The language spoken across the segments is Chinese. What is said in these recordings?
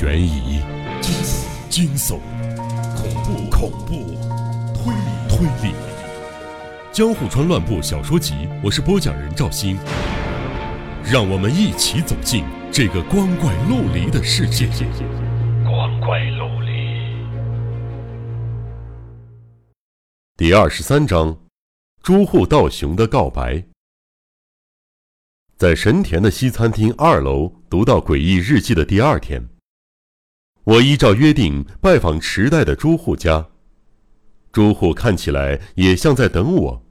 悬疑、惊悚、惊悚、恐怖、恐怖、推理、推理，《江户川乱步小说集》，我是播讲人赵鑫，让我们一起走进这个光怪陆离的世界。光怪陆离。第二十三章：朱户道雄的告白。在神田的西餐厅二楼读到诡异日记的第二天，我依照约定拜访池袋的朱户家。朱户看起来也像在等我，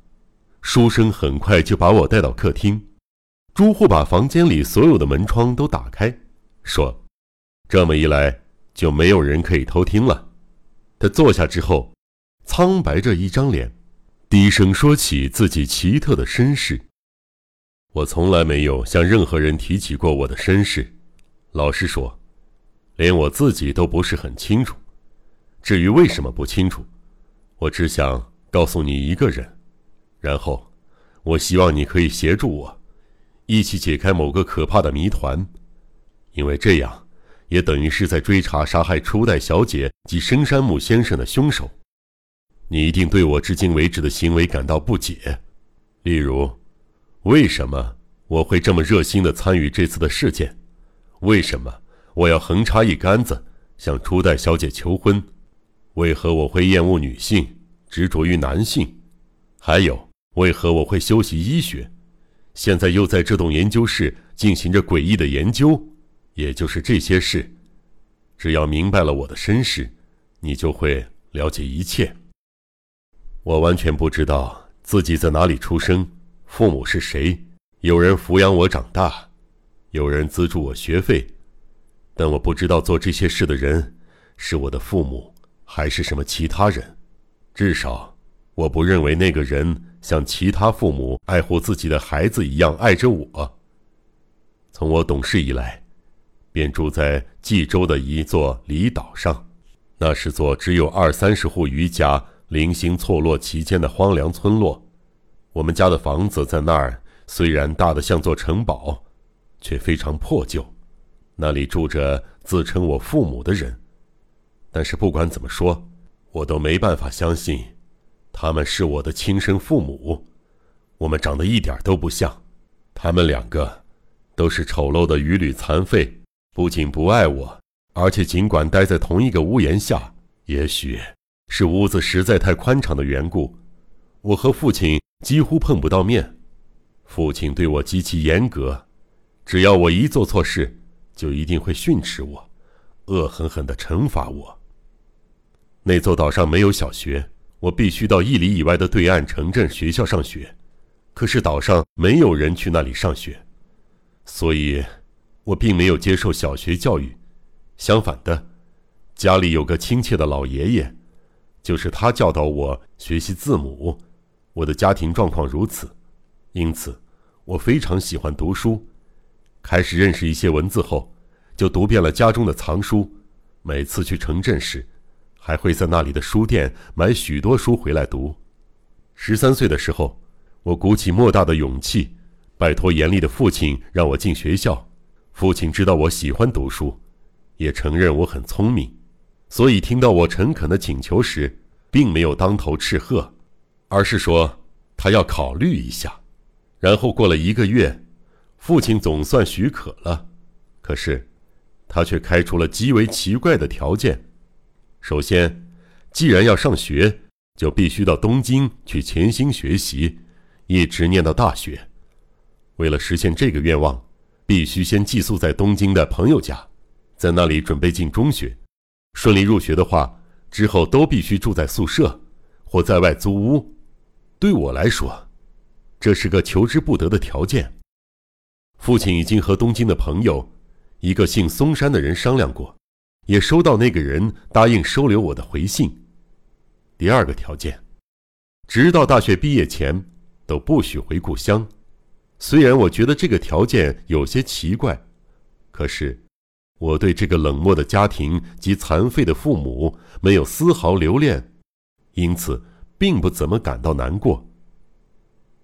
书生很快就把我带到客厅。朱户把房间里所有的门窗都打开，说：“这么一来，就没有人可以偷听了。”他坐下之后，苍白着一张脸，低声说起自己奇特的身世。我从来没有向任何人提起过我的身世，老实说，连我自己都不是很清楚。至于为什么不清楚，我只想告诉你一个人，然后，我希望你可以协助我，一起解开某个可怕的谜团，因为这样，也等于是在追查杀害初代小姐及深山木先生的凶手。你一定对我至今为止的行为感到不解，例如。为什么我会这么热心的参与这次的事件？为什么我要横插一杆子向初代小姐求婚？为何我会厌恶女性，执着于男性？还有，为何我会修习医学？现在又在这栋研究室进行着诡异的研究？也就是这些事，只要明白了我的身世，你就会了解一切。我完全不知道自己在哪里出生。父母是谁？有人抚养我长大，有人资助我学费，但我不知道做这些事的人是我的父母还是什么其他人。至少，我不认为那个人像其他父母爱护自己的孩子一样爱着我。从我懂事以来，便住在济州的一座离岛上，那是座只有二三十户渔家零星错落其间的荒凉村落。我们家的房子在那儿，虽然大的像座城堡，却非常破旧。那里住着自称我父母的人，但是不管怎么说，我都没办法相信，他们是我的亲生父母。我们长得一点都不像，他们两个都是丑陋的渔旅残废，不仅不爱我，而且尽管待在同一个屋檐下，也许是屋子实在太宽敞的缘故，我和父亲。几乎碰不到面，父亲对我极其严格，只要我一做错事，就一定会训斥我，恶狠狠地惩罚我。那座岛上没有小学，我必须到一里以外的对岸城镇学校上学，可是岛上没有人去那里上学，所以，我并没有接受小学教育。相反的，家里有个亲切的老爷爷，就是他教导我学习字母。我的家庭状况如此，因此我非常喜欢读书。开始认识一些文字后，就读遍了家中的藏书。每次去城镇时，还会在那里的书店买许多书回来读。十三岁的时候，我鼓起莫大的勇气，拜托严厉的父亲让我进学校。父亲知道我喜欢读书，也承认我很聪明，所以听到我诚恳的请求时，并没有当头斥喝。而是说，他要考虑一下，然后过了一个月，父亲总算许可了。可是，他却开出了极为奇怪的条件。首先，既然要上学，就必须到东京去潜心学习，一直念到大学。为了实现这个愿望，必须先寄宿在东京的朋友家，在那里准备进中学。顺利入学的话，之后都必须住在宿舍，或在外租屋。对我来说，这是个求之不得的条件。父亲已经和东京的朋友，一个姓松山的人商量过，也收到那个人答应收留我的回信。第二个条件，直到大学毕业前都不许回故乡。虽然我觉得这个条件有些奇怪，可是我对这个冷漠的家庭及残废的父母没有丝毫留恋，因此。并不怎么感到难过。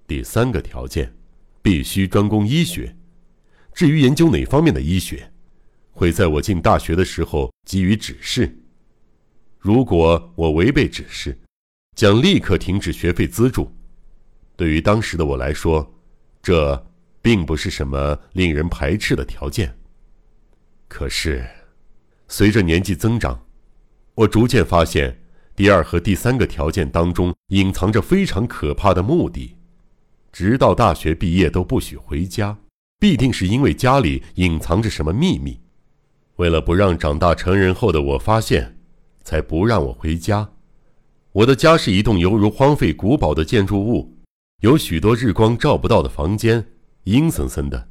第三个条件，必须专攻医学。至于研究哪方面的医学，会在我进大学的时候给予指示。如果我违背指示，将立刻停止学费资助。对于当时的我来说，这并不是什么令人排斥的条件。可是，随着年纪增长，我逐渐发现，第二和第三个条件当中隐藏着非常可怕的目的。直到大学毕业都不许回家，必定是因为家里隐藏着什么秘密。为了不让长大成人后的我发现，才不让我回家。我的家是一栋犹如荒废古堡的建筑物，有许多日光照不到的房间，阴森森的，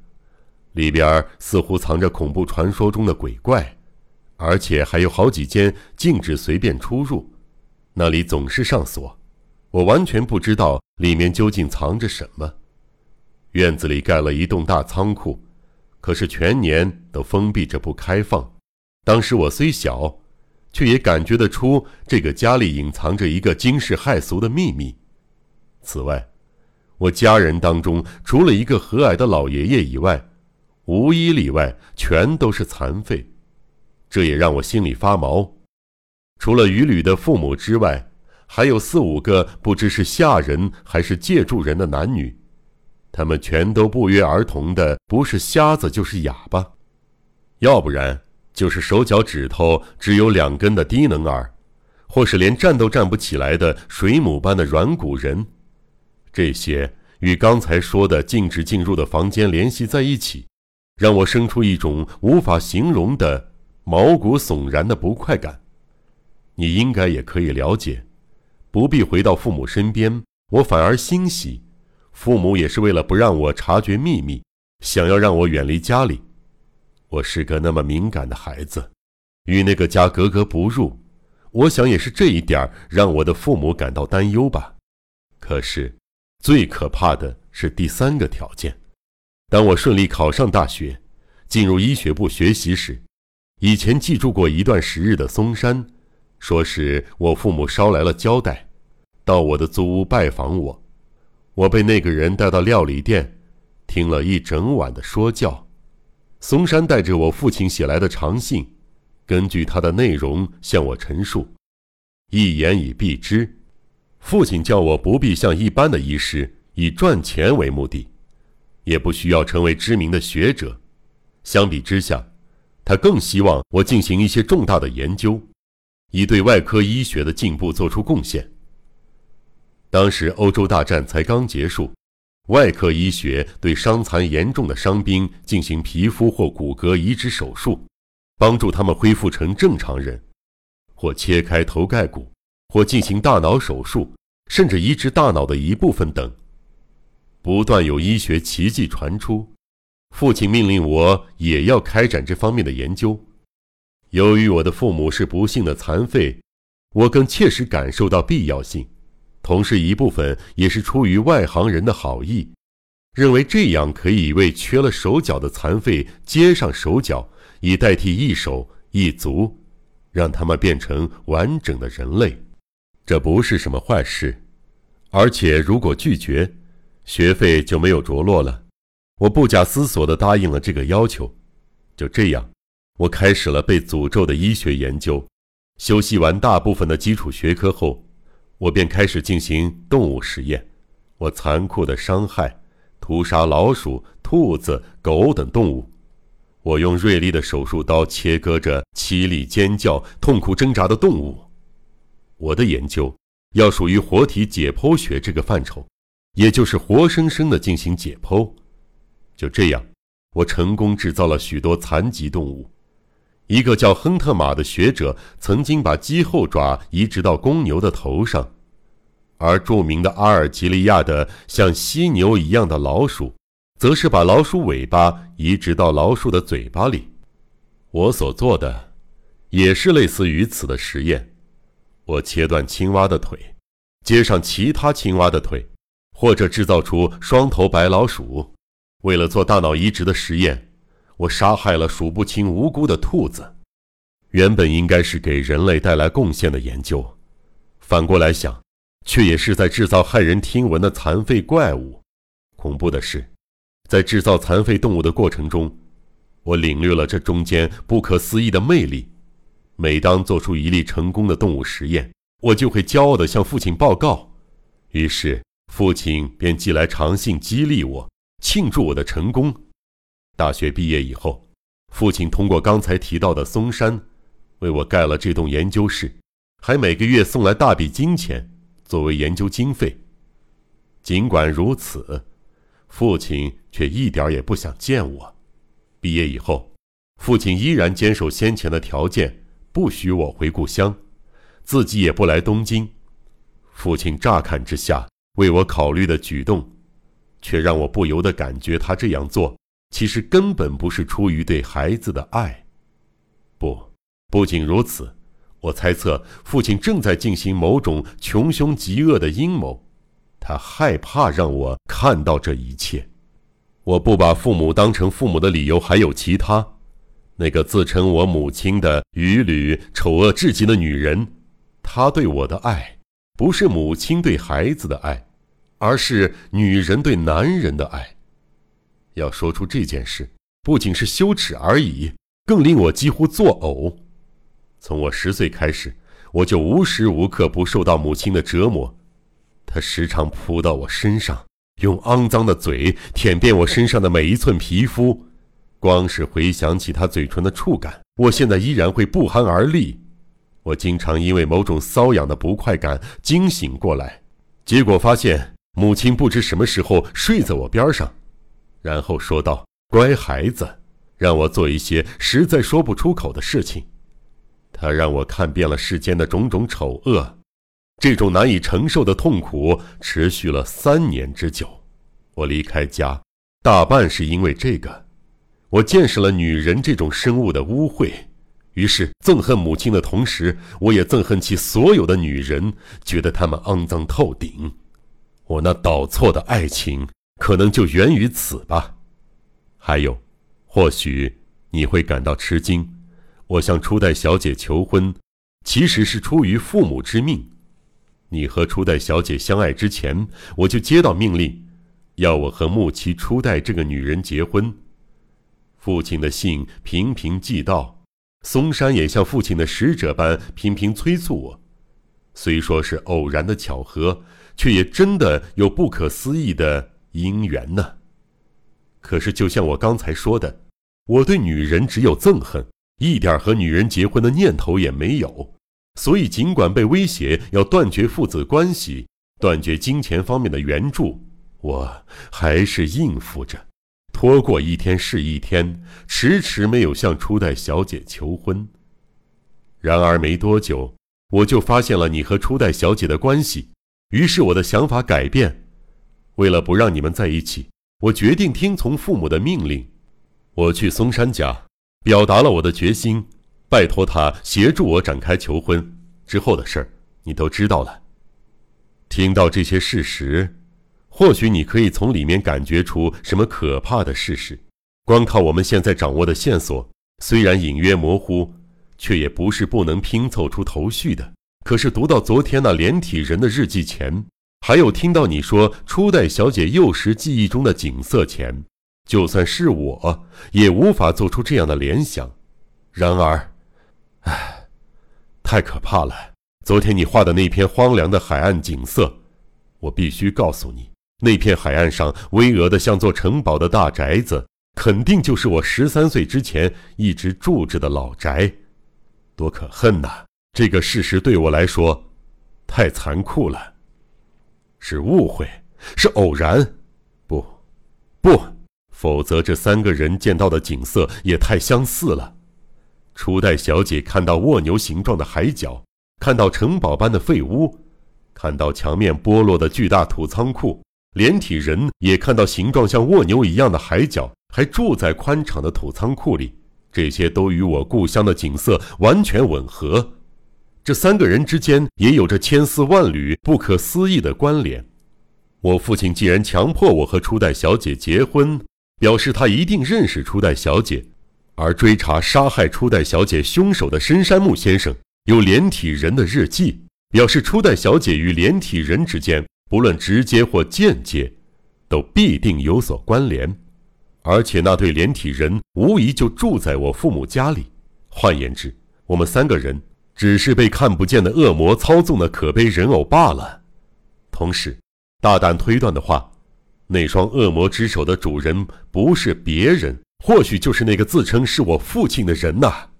里边似乎藏着恐怖传说中的鬼怪，而且还有好几间禁止随便出入，那里总是上锁。我完全不知道里面究竟藏着什么。院子里盖了一栋大仓库，可是全年都封闭着不开放。当时我虽小，却也感觉得出这个家里隐藏着一个惊世骇俗的秘密。此外，我家人当中除了一个和蔼的老爷爷以外，无一例外全都是残废，这也让我心里发毛。除了于吕的父母之外。还有四五个不知是下人还是借住人的男女，他们全都不约而同的，不是瞎子就是哑巴，要不然就是手脚指头只有两根的低能儿，或是连站都站不起来的水母般的软骨人。这些与刚才说的禁止进入的房间联系在一起，让我生出一种无法形容的毛骨悚然的不快感。你应该也可以了解。不必回到父母身边，我反而欣喜。父母也是为了不让我察觉秘密，想要让我远离家里。我是个那么敏感的孩子，与那个家格格不入。我想也是这一点让我的父母感到担忧吧。可是，最可怕的是第三个条件。当我顺利考上大学，进入医学部学习时，以前寄住过一段时日的松山。说是我父母捎来了交代，到我的租屋拜访我。我被那个人带到料理店，听了一整晚的说教。松山带着我父亲写来的长信，根据他的内容向我陈述。一言以蔽之，父亲叫我不必像一般的医师以赚钱为目的，也不需要成为知名的学者。相比之下，他更希望我进行一些重大的研究。以对外科医学的进步做出贡献。当时欧洲大战才刚结束，外科医学对伤残严重的伤兵进行皮肤或骨骼移植手术，帮助他们恢复成正常人，或切开头盖骨，或进行大脑手术，甚至移植大脑的一部分等。不断有医学奇迹传出，父亲命令我也要开展这方面的研究。由于我的父母是不幸的残废，我更切实感受到必要性，同时一部分也是出于外行人的好意，认为这样可以为缺了手脚的残废接上手脚，以代替一手一足，让他们变成完整的人类。这不是什么坏事，而且如果拒绝，学费就没有着落了。我不假思索地答应了这个要求，就这样。我开始了被诅咒的医学研究，修习完大部分的基础学科后，我便开始进行动物实验。我残酷的伤害、屠杀老鼠、兔子、狗等动物。我用锐利的手术刀切割着凄厉尖叫、痛苦挣扎的动物。我的研究要属于活体解剖学这个范畴，也就是活生生的进行解剖。就这样，我成功制造了许多残疾动物。一个叫亨特马的学者曾经把鸡后爪移植到公牛的头上，而著名的阿尔及利亚的像犀牛一样的老鼠，则是把老鼠尾巴移植到老鼠的嘴巴里。我所做的，也是类似于此的实验。我切断青蛙的腿，接上其他青蛙的腿，或者制造出双头白老鼠。为了做大脑移植的实验。我杀害了数不清无辜的兔子，原本应该是给人类带来贡献的研究，反过来想，却也是在制造骇人听闻的残废怪物。恐怖的是，在制造残废动物的过程中，我领略了这中间不可思议的魅力。每当做出一例成功的动物实验，我就会骄傲地向父亲报告。于是，父亲便寄来长信激励我，庆祝我的成功。大学毕业以后，父亲通过刚才提到的嵩山，为我盖了这栋研究室，还每个月送来大笔金钱作为研究经费。尽管如此，父亲却一点也不想见我。毕业以后，父亲依然坚守先前的条件，不许我回故乡，自己也不来东京。父亲乍看之下为我考虑的举动，却让我不由得感觉他这样做。其实根本不是出于对孩子的爱，不，不仅如此，我猜测父亲正在进行某种穷凶极恶的阴谋，他害怕让我看到这一切。我不把父母当成父母的理由还有其他，那个自称我母亲的愚吕、丑恶至极的女人，她对我的爱，不是母亲对孩子的爱，而是女人对男人的爱。要说出这件事，不仅是羞耻而已，更令我几乎作呕。从我十岁开始，我就无时无刻不受到母亲的折磨。她时常扑到我身上，用肮脏的嘴舔遍我身上的每一寸皮肤。光是回想起她嘴唇的触感，我现在依然会不寒而栗。我经常因为某种瘙痒的不快感惊醒过来，结果发现母亲不知什么时候睡在我边上。然后说道：“乖孩子，让我做一些实在说不出口的事情。他让我看遍了世间的种种丑恶，这种难以承受的痛苦持续了三年之久。我离开家，大半是因为这个。我见识了女人这种生物的污秽，于是憎恨母亲的同时，我也憎恨起所有的女人，觉得她们肮脏透顶。我那倒错的爱情。”可能就源于此吧。还有，或许你会感到吃惊。我向初代小姐求婚，其实是出于父母之命。你和初代小姐相爱之前，我就接到命令，要我和木妻初代这个女人结婚。父亲的信频频寄到，嵩山也像父亲的使者般频频催促我。虽说是偶然的巧合，却也真的有不可思议的。姻缘呢？可是，就像我刚才说的，我对女人只有憎恨，一点和女人结婚的念头也没有。所以，尽管被威胁要断绝父子关系、断绝金钱方面的援助，我还是应付着，拖过一天是一天，迟迟没有向初代小姐求婚。然而，没多久，我就发现了你和初代小姐的关系，于是我的想法改变。为了不让你们在一起，我决定听从父母的命令。我去松山家，表达了我的决心，拜托他协助我展开求婚。之后的事儿，你都知道了。听到这些事实，或许你可以从里面感觉出什么可怕的事实。光靠我们现在掌握的线索，虽然隐约模糊，却也不是不能拼凑出头绪的。可是读到昨天那连体人的日记前，还有听到你说初代小姐幼时记忆中的景色前，就算是我也无法做出这样的联想。然而，唉，太可怕了！昨天你画的那片荒凉的海岸景色，我必须告诉你，那片海岸上巍峨的像座城堡的大宅子，肯定就是我十三岁之前一直住着的老宅。多可恨呐！这个事实对我来说，太残酷了。是误会，是偶然，不，不，否则这三个人见到的景色也太相似了。初代小姐看到蜗牛形状的海角，看到城堡般的废屋，看到墙面剥落的巨大土仓库，连体人也看到形状像蜗牛一样的海角，还住在宽敞的土仓库里。这些都与我故乡的景色完全吻合。这三个人之间也有着千丝万缕不可思议的关联。我父亲既然强迫我和初代小姐结婚，表示他一定认识初代小姐，而追查杀害初代小姐凶手的深山木先生有连体人的日记，表示初代小姐与连体人之间不论直接或间接，都必定有所关联。而且那对连体人无疑就住在我父母家里。换言之，我们三个人只是被看不见的恶魔操纵的可悲人偶罢了。同时，大胆推断的话，那双恶魔之手的主人不是别人，或许就是那个自称是我父亲的人呐。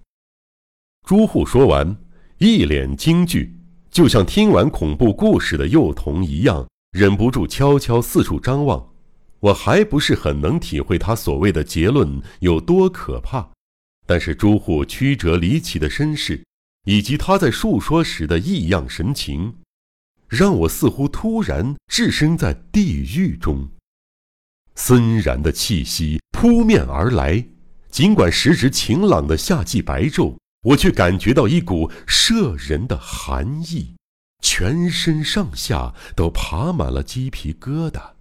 朱户说完，一脸惊惧，就像听完恐怖故事的幼童一样，忍不住悄悄四处张望。我还不是很能体会他所谓的结论有多可怕，但是朱户曲折离奇的身世，以及他在述说时的异样神情，让我似乎突然置身在地狱中。森然的气息扑面而来，尽管时值晴朗的夏季白昼，我却感觉到一股摄人的寒意，全身上下都爬满了鸡皮疙瘩。